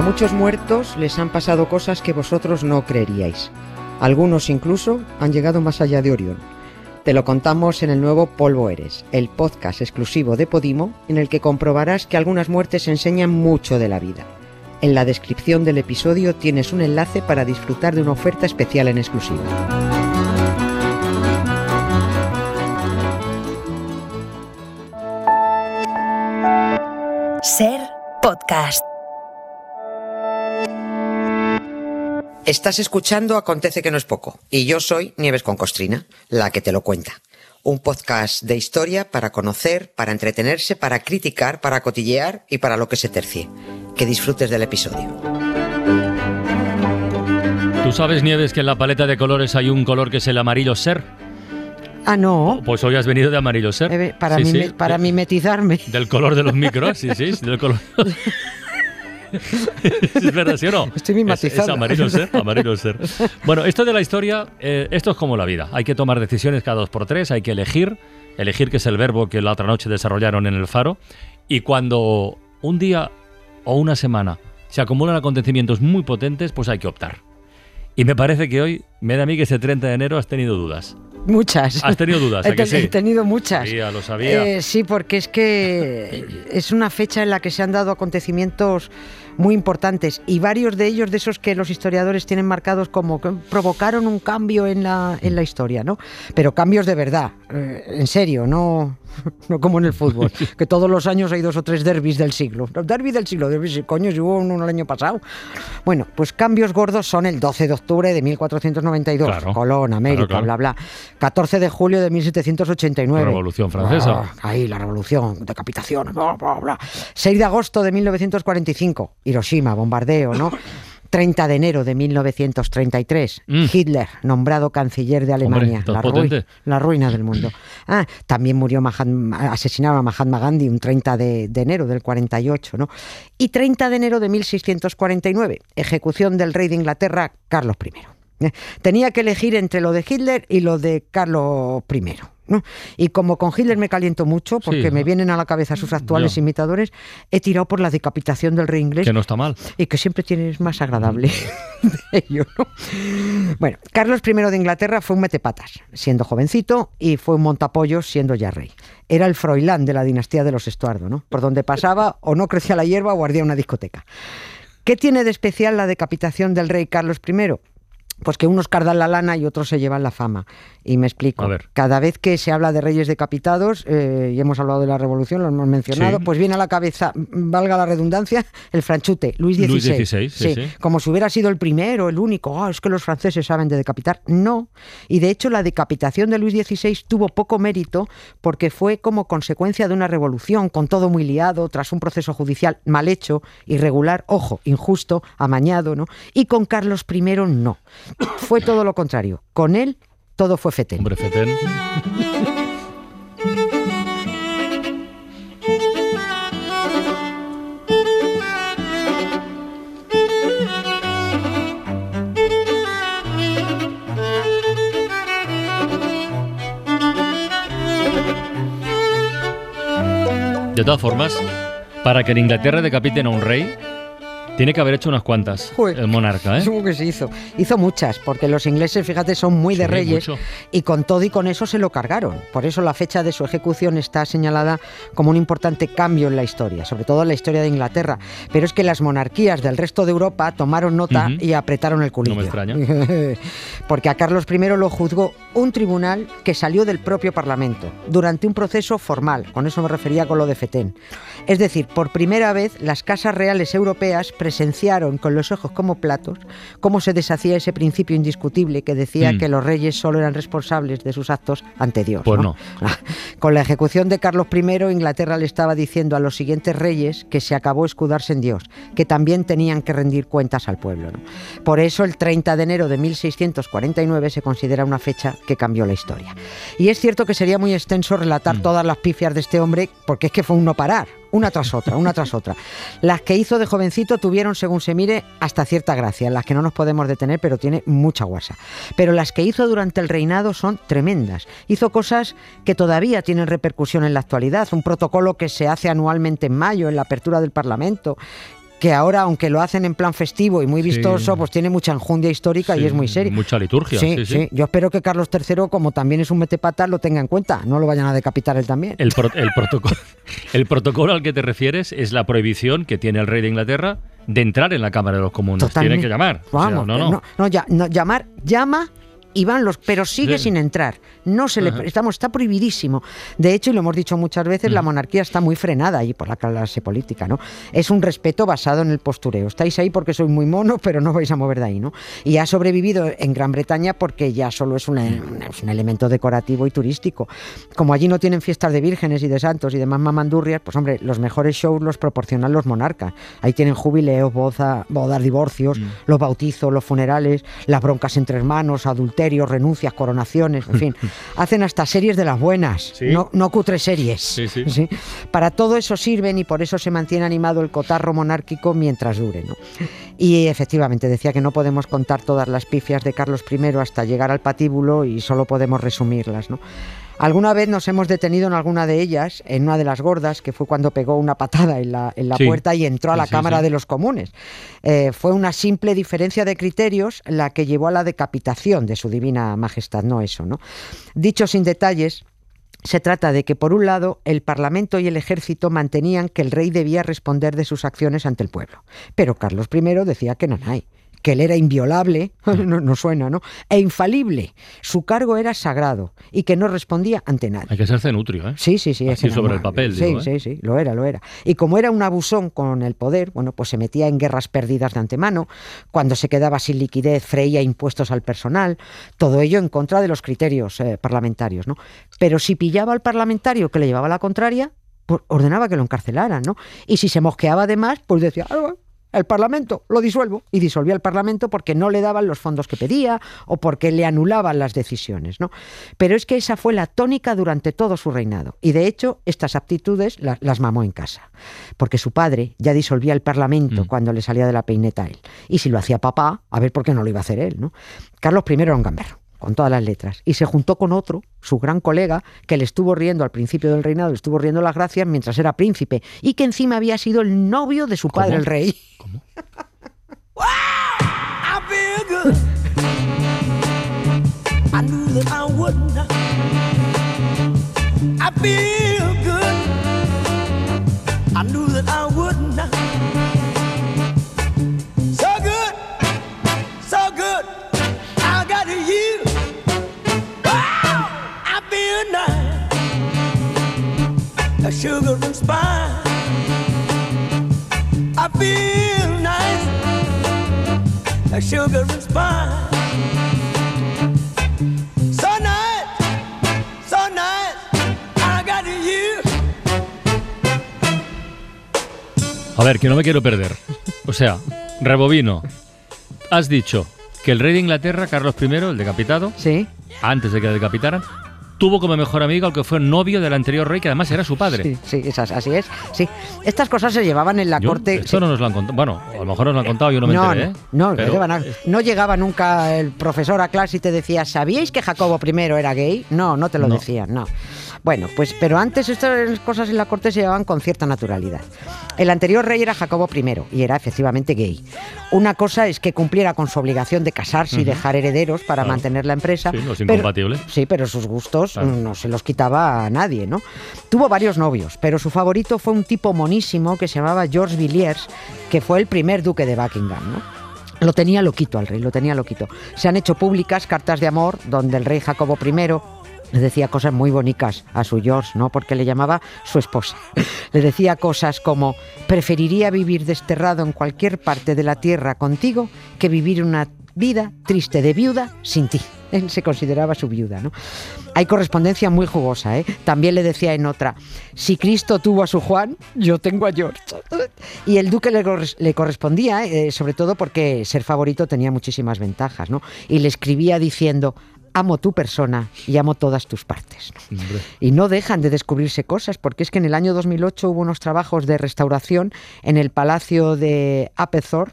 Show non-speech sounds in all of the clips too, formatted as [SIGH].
A muchos muertos les han pasado cosas que vosotros no creeríais. Algunos incluso han llegado más allá de Orión. Te lo contamos en el nuevo Polvo Eres, el podcast exclusivo de Podimo, en el que comprobarás que algunas muertes enseñan mucho de la vida. En la descripción del episodio tienes un enlace para disfrutar de una oferta especial en exclusiva. Ser podcast. Estás escuchando Acontece que no es poco, y yo soy Nieves con Costrina, la que te lo cuenta. Un podcast de historia para conocer, para entretenerse, para criticar, para cotillear y para lo que se tercie. Que disfrutes del episodio. ¿Tú sabes, Nieves, que en la paleta de colores hay un color que es el amarillo ser? Ah, no. Pues hoy has venido de amarillo ser. Eh, para, Sí, para de- mimetizarme. Del color de los micros, sí, sí, del color. [LAUGHS] ¿Es verdad, sí o no? Estoy Es, es amarillo ser, amarillo ser. [LAUGHS] Bueno, esto de la historia, eh, esto es como la vida. Hay que tomar decisiones cada dos por tres, hay que elegir. Elegir, que es el verbo que la otra noche desarrollaron en el faro. Y cuando un día o una semana se acumulan acontecimientos muy potentes, pues hay que optar. Y me parece que hoy, me da a mí que ese 30 de enero has tenido dudas. Muchas. Has tenido dudas, ¿a [LAUGHS] He, sí? he tenido muchas. Ya lo sabía. Eh, sí, porque es que es una fecha en la que se han dado acontecimientos muy importantes y varios de ellos de esos que los historiadores tienen marcados como que provocaron un cambio en la, en la historia, ¿no? Pero cambios de verdad, eh, en serio, no, [LAUGHS] no como en el fútbol, [LAUGHS] que todos los años hay dos o tres derbis del siglo. Derby del siglo, derby, sí, coño, si hubo uno el año pasado. Bueno, pues cambios gordos son el 12 de octubre de 1492, Claro. Colón, América, Claro, claro. bla, bla. 14 de julio de 1789. Revolución Francesa. Ah, ahí, la revolución, decapitación, bla, bla, bla. 6 de agosto de 1945, Hiroshima, bombardeo, ¿no? [LAUGHS] 30 de enero de 1933, Mm. Hitler, nombrado canciller de Alemania, la, ruina del mundo. Ah, también murió Mahatma, asesinaron a Mahatma Gandhi un 30 de, de enero del 48, ¿no? Y 30 de enero de 1649, ejecución del rey de Inglaterra, Carlos I. Eh, Tenía que elegir entre lo de Hitler y lo de Carlos I. ¿no? Y como con Hitler me caliento mucho, porque Sí, me vienen a la cabeza sus actuales imitadores, he tirado por la decapitación del rey inglés Que no está mal. y que siempre tienes más agradable [LAUGHS] de ello, ¿no? Bueno, Carlos I de Inglaterra fue un metepatas, siendo jovencito, y fue un montapollos, siendo ya rey. Era el Froilán de la dinastía de los Estuardo, ¿no? Por donde pasaba, o no crecía la hierba o ardía una discoteca. ¿Qué tiene de especial la decapitación del rey Carlos I? Pues que unos cardan la lana y otros se llevan la fama. Y me explico. A ver. Cada vez que se habla de reyes decapitados, eh, y hemos hablado de la revolución, lo hemos mencionado, Sí. pues viene a la cabeza, valga la redundancia, el franchute, Luis XVI. Luis XVI, sí, sí. Como si hubiera sido el primero, el único. "Ah, es que los franceses saben de decapitar. No. Y de hecho, la decapitación de Luis XVI tuvo poco mérito porque fue como consecuencia de una revolución, con todo muy liado, tras un proceso judicial mal hecho, irregular, ojo, injusto, amañado, ¿no? Y con Carlos I no. [COUGHS] Fue todo lo contrario. Con él todo fue fetén. Hombre. De todas formas, para que en Inglaterra decapiten a un rey, tiene que haber hecho unas cuantas. El monarca, ¿eh? Supongo que se hizo. Hizo muchas, porque los ingleses, fíjate, son muy de Sí, reyes mucho. y con todo y con eso se lo cargaron. Por eso la fecha de su ejecución está señalada como un importante cambio en la historia, sobre todo en la historia de Inglaterra. Pero es que las monarquías del resto de Europa tomaron nota y apretaron el culillo. No me extraña. [LAUGHS] porque a Carlos I lo juzgó un tribunal que salió del propio Parlamento durante un proceso formal. Con eso me refería con lo de Fetén. Es decir, por primera vez las casas reales europeas presenciaron con los ojos como platos cómo se deshacía ese principio indiscutible que decía Mm. que los reyes solo eran responsables de sus actos ante Dios. Pues ¿no? Con la ejecución de Carlos I, Inglaterra le estaba diciendo a los siguientes reyes que se acabó escudarse en Dios, que también tenían que rendir cuentas al pueblo. ¿no? Por eso el 30 de enero de 1649 se considera una fecha que cambió la historia. Y es cierto que sería muy extenso relatar Mm. todas las pifias de este hombre, porque es que fue un no parar. Una tras otra, una tras otra. Las que hizo de jovencito tuvieron, según se mire, hasta cierta gracia, las que no nos podemos detener, pero tiene mucha guasa. Pero las que hizo durante el reinado son tremendas. Hizo cosas que todavía tienen repercusión en la actualidad, un protocolo que se hace anualmente en mayo, en la apertura del Parlamento, que ahora, aunque lo hacen en plan festivo y muy vistoso, pues tiene mucha enjundia histórica y es muy serio. Mucha liturgia. Sí, sí, Yo espero que Carlos III, como también es un metepatas, lo tenga en cuenta. No lo vayan a decapitar él también. El, el, protocolo, [LAUGHS] el protocolo al que te refieres es la prohibición que tiene el rey de Inglaterra de entrar en la Cámara de los Comunes. Tienen que llamar. Vamos, no, no. no, ya, no, llamar, llama y van los, pero sigue sin entrar. No se le, estamos, está prohibidísimo. De hecho, y lo hemos dicho muchas veces, la monarquía está muy frenada ahí por la clase política, ¿no? Es un respeto basado en el postureo. Estáis ahí porque sois muy mono, pero no vais a mover de ahí, ¿no? Y ha sobrevivido en Gran Bretaña porque ya solo es, un elemento decorativo y turístico. Como allí no tienen fiestas de vírgenes y de santos y demás mamandurrias, pues hombre, los mejores shows los proporcionan los monarcas. Ahí tienen jubileos, bodas, divorcios, mm. los bautizos, los funerales, las broncas entre hermanos, renuncias, coronaciones, en fin. [LAUGHS] Hacen hasta series de las buenas, no, no cutre series. Para todo eso sirven y por eso se mantiene animado el cotarro monárquico mientras dure. Y efectivamente decía que no podemos contar todas las pifias de Carlos I hasta llegar al patíbulo y solo podemos resumirlas. ¿no? Alguna vez nos hemos detenido en alguna de ellas, en una de las gordas, que fue cuando pegó una patada en la, en la puerta y entró a la Cámara de los Comunes. Eh, fue una simple diferencia de criterios la que llevó a la decapitación de su divina majestad, no eso, ¿no? Dicho sin detalles, se trata de que, por un lado, el Parlamento y el Ejército mantenían que el rey debía responder de sus acciones ante el pueblo. Pero Carlos I decía que no hay que él era inviolable, [LAUGHS] no, suena, ¿no? E infalible. Su cargo era sagrado y que no respondía ante nadie. Hay que ser cenutrio, ¿eh? Sí, sí, sí. Así sobre el papel, Sí, digo, sí, ¿eh? sí, lo era, lo era. Y como era un abusón con el poder, bueno, pues se metía en guerras perdidas de antemano, cuando se quedaba sin liquidez freía impuestos al personal, todo ello en contra de los criterios eh, parlamentarios, ¿no? Pero si pillaba al parlamentario que le llevaba la contraria, pues ordenaba que lo encarcelaran, ¿no? Y si se mosqueaba además, pues decía, ah, el Parlamento, lo disuelvo. Y disolvía el Parlamento porque no le daban los fondos que pedía o porque le anulaban las decisiones. ¿no? Pero es que esa fue la tónica durante todo su reinado. Y de hecho, estas aptitudes las mamó en casa. Porque su padre ya disolvía el Parlamento mm. cuando le salía de la peineta a él. Y si lo hacía papá, a ver por qué no lo iba a hacer él. ¿no? Carlos I era un gamberro con todas las letras, y se juntó con otro, su gran colega, que le estuvo riendo al principio del reinado, le estuvo riendo las gracias mientras era príncipe, y que encima había sido el novio de su padre, el rey. ¿Cómo? [LAUGHS] A ver, que no me quiero perder. O sea, rebobino. Has dicho que el rey de Inglaterra, Carlos I, el decapitado, sí. antes de que le decapitaran, tuvo como mejor amigo al que fue novio del anterior rey, que además era su padre. Sí, sí, así es. Sí. Estas cosas se llevaban en la corte. Esto no nos lo han contado. Bueno, a lo mejor nos lo han contado, yo no me enteré. ¿eh? No, no, no llegaba nunca el profesor a clase y te decía, ¿sabíais que Jacobo I era gay? No, no te lo decían, no. Bueno, pues, pero antes estas cosas en la corte se llevaban con cierta naturalidad. El anterior rey era Jacobo I y era efectivamente gay. Una cosa es que cumpliera con su obligación de casarse y dejar herederos para mantener la empresa. Sí, no es incompatible. sí, pero sus gustos no se los quitaba a nadie, ¿no? Tuvo varios novios, pero su favorito fue un tipo monísimo que se llamaba George Villiers, que fue el primer duque de Buckingham, ¿no? Lo tenía loquito al rey, lo tenía loquito. Se han hecho públicas cartas de amor donde el rey Jacobo I le decía cosas muy bonitas a su George, ¿no? Porque le llamaba su esposa. [LAUGHS] Le decía cosas como preferiría vivir desterrado en cualquier parte de la tierra contigo que vivir una vida triste de viuda sin ti. [LAUGHS] Él se consideraba su viuda, ¿no? Hay correspondencia muy jugosa, ¿eh? También le decía en otra, si Cristo tuvo a su Juan, yo tengo a George. [LAUGHS] Y el duque le, correspondía, eh, sobre todo porque ser favorito tenía muchísimas ventajas, ¿no? Y le escribía diciendo, amo tu persona y amo todas tus partes. Y no dejan de descubrirse cosas, porque es que en el año 2008 hubo unos trabajos de restauración en el Palacio de Apethor,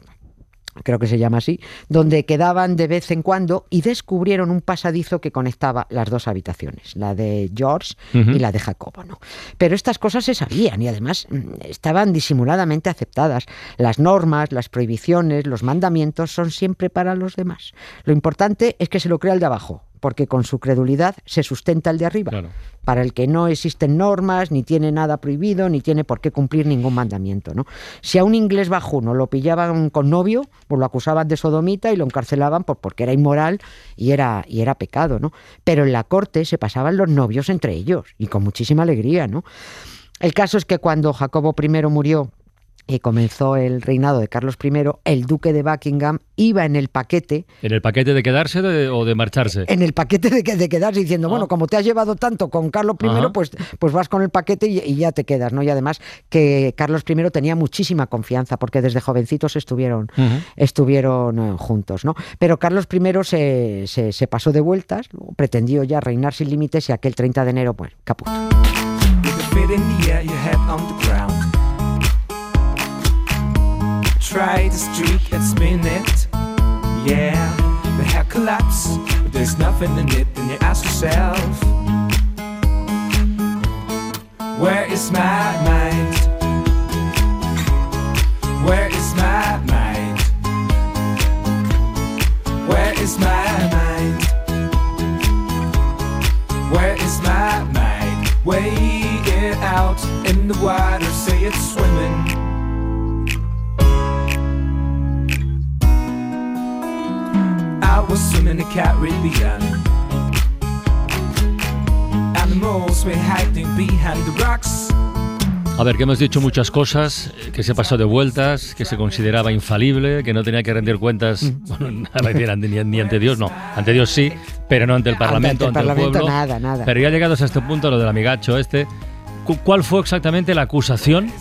creo que se llama así, donde quedaban de vez en cuando y descubrieron un pasadizo que conectaba las dos habitaciones, la de George y la de Jacobo. ¿no? Pero estas cosas se sabían y además mm, estaban disimuladamente aceptadas. Las normas, las prohibiciones, los mandamientos son siempre para los demás. Lo importante es que se lo crea el de abajo, porque con su credulidad se sustenta el de arriba, para el que no existen normas, ni tiene nada prohibido, ni tiene por qué cumplir ningún mandamiento. ¿no? Si a un inglés bajuno lo pillaban con novio, pues lo acusaban de sodomita y lo encarcelaban por, porque era inmoral y era, y era pecado. ¿no? Pero en la corte se pasaban los novios entre ellos, y con muchísima alegría. ¿no? El caso es que cuando Jacobo I murió, y comenzó el reinado de Carlos I, el duque de Buckingham iba en el paquete. ¿En el paquete de quedarse o de marcharse? En el paquete de, de quedarse, diciendo, bueno, ah. como te has llevado tanto con Carlos I, pues, pues vas con el paquete y, ya te quedas, ¿no? Y además que Carlos I tenía muchísima confianza, porque desde jovencitos estuvieron, estuvieron eh, juntos, ¿no? Pero Carlos I se, se, se pasó de vueltas, pretendió ya reinar sin límites y aquel 30 de enero, pues, caput. Try to streak and spin it. Yeah, the hair collapse, but there's nothing in it. Then you ask yourself, Where is my mind? Where is my mind? Where is my mind? Where is my mind? Weigh it out in the water, say it's swimming. A ver, que hemos dicho muchas cosas, eh, que se pasó de vueltas, que se consideraba infalible, que no tenía que rendir cuentas, mm. [LAUGHS] bueno, ni, ni, ante Dios, no, ante Dios sí, pero no ante el Parlamento, ante el, pueblo. Nada, nada. Pero ya llegados a este punto, lo del amigacho este, ¿cuál fue exactamente la acusación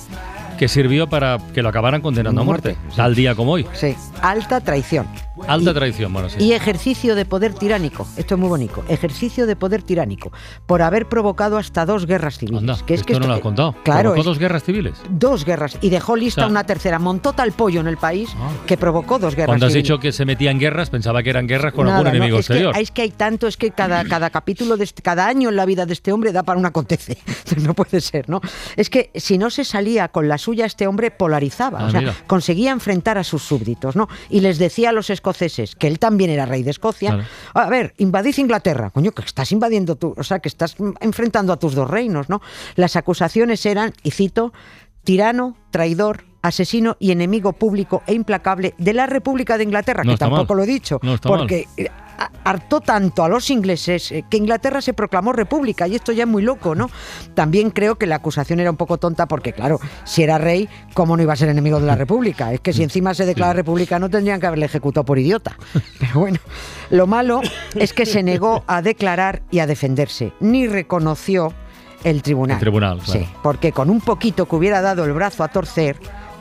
que sirvió para que lo acabaran condenando a muerte, tal día como hoy. Sí, alta traición. Alta traición, bueno, sí. Y ejercicio de poder tiránico, esto es muy bonito, ejercicio de poder tiránico, por haber provocado hasta dos guerras civiles. que es esto que no lo has contado. Claro. ¿Provocó dos guerras civiles? Dos guerras, y dejó lista una tercera. Montó tal pollo en el país ah. que provocó dos guerras Cuando has dicho que se metía en guerras, pensaba que eran guerras con algún enemigo exterior. es que hay tanto, es que cada, cada capítulo, de este, cada año en la vida de este hombre da para un acontece. [LAUGHS] no puede ser, ¿no? Es que si no se salía con la suya, este hombre polarizaba, ah, o sea, conseguía enfrentar a sus súbditos, ¿no? Y les decía a los escoceses que él también era rey de Escocia, a ver, invadís Inglaterra, coño, que estás invadiendo tú, o sea, que estás enfrentando a tus dos reinos, ¿no? Las acusaciones eran, y cito, tirano, traidor, asesino y enemigo público e implacable de la República de Inglaterra, que tampoco lo he dicho, porque eh, hartó tanto a los ingleses eh, que Inglaterra se proclamó república y esto ya es muy loco, ¿no? También creo que la acusación era un poco tonta porque, claro, si era rey, ¿cómo no iba a ser enemigo de la [LAUGHS] república? Es que si encima se declara república no tendrían que haberle ejecutado por idiota. [LAUGHS] Pero bueno, lo malo es que se negó a declarar y a defenderse, ni reconoció el tribunal. El tribunal, Sí, porque con un poquito que hubiera dado el brazo a torcer,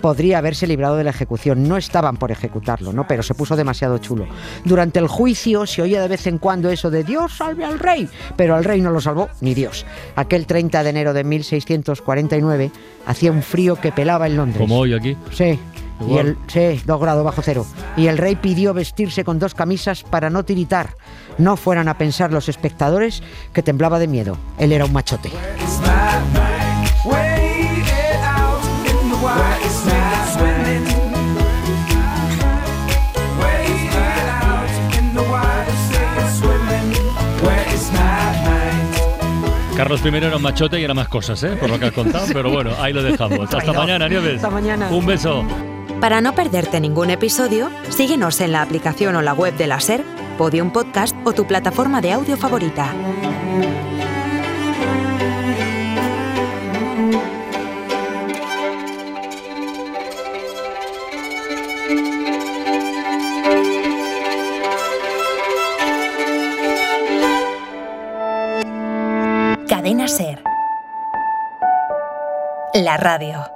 podría haberse librado de la ejecución. No estaban por ejecutarlo, ¿no? Pero se puso demasiado chulo. Durante el juicio se oía de vez en cuando eso de Dios salve al rey, pero al rey no lo salvó ni Dios. Aquel 30 de enero de 1649 hacía un frío que pelaba en Londres. Como hoy aquí. Sí. Y el, sí, dos grados bajo cero. Y el rey pidió vestirse con dos camisas para no tiritar. No fueran a pensar los espectadores que temblaba de miedo. Él era un machote. Carlos I era un machote y era más cosas, ¿eh? por lo que has contado, [LAUGHS] pero bueno, ahí lo dejamos. Hasta mañana, Nieves. Hasta mañana. Un beso. Para no perderte ningún episodio, síguenos en la aplicación o la web de la SER, Podium Podcast o tu plataforma de audio favorita. La radio.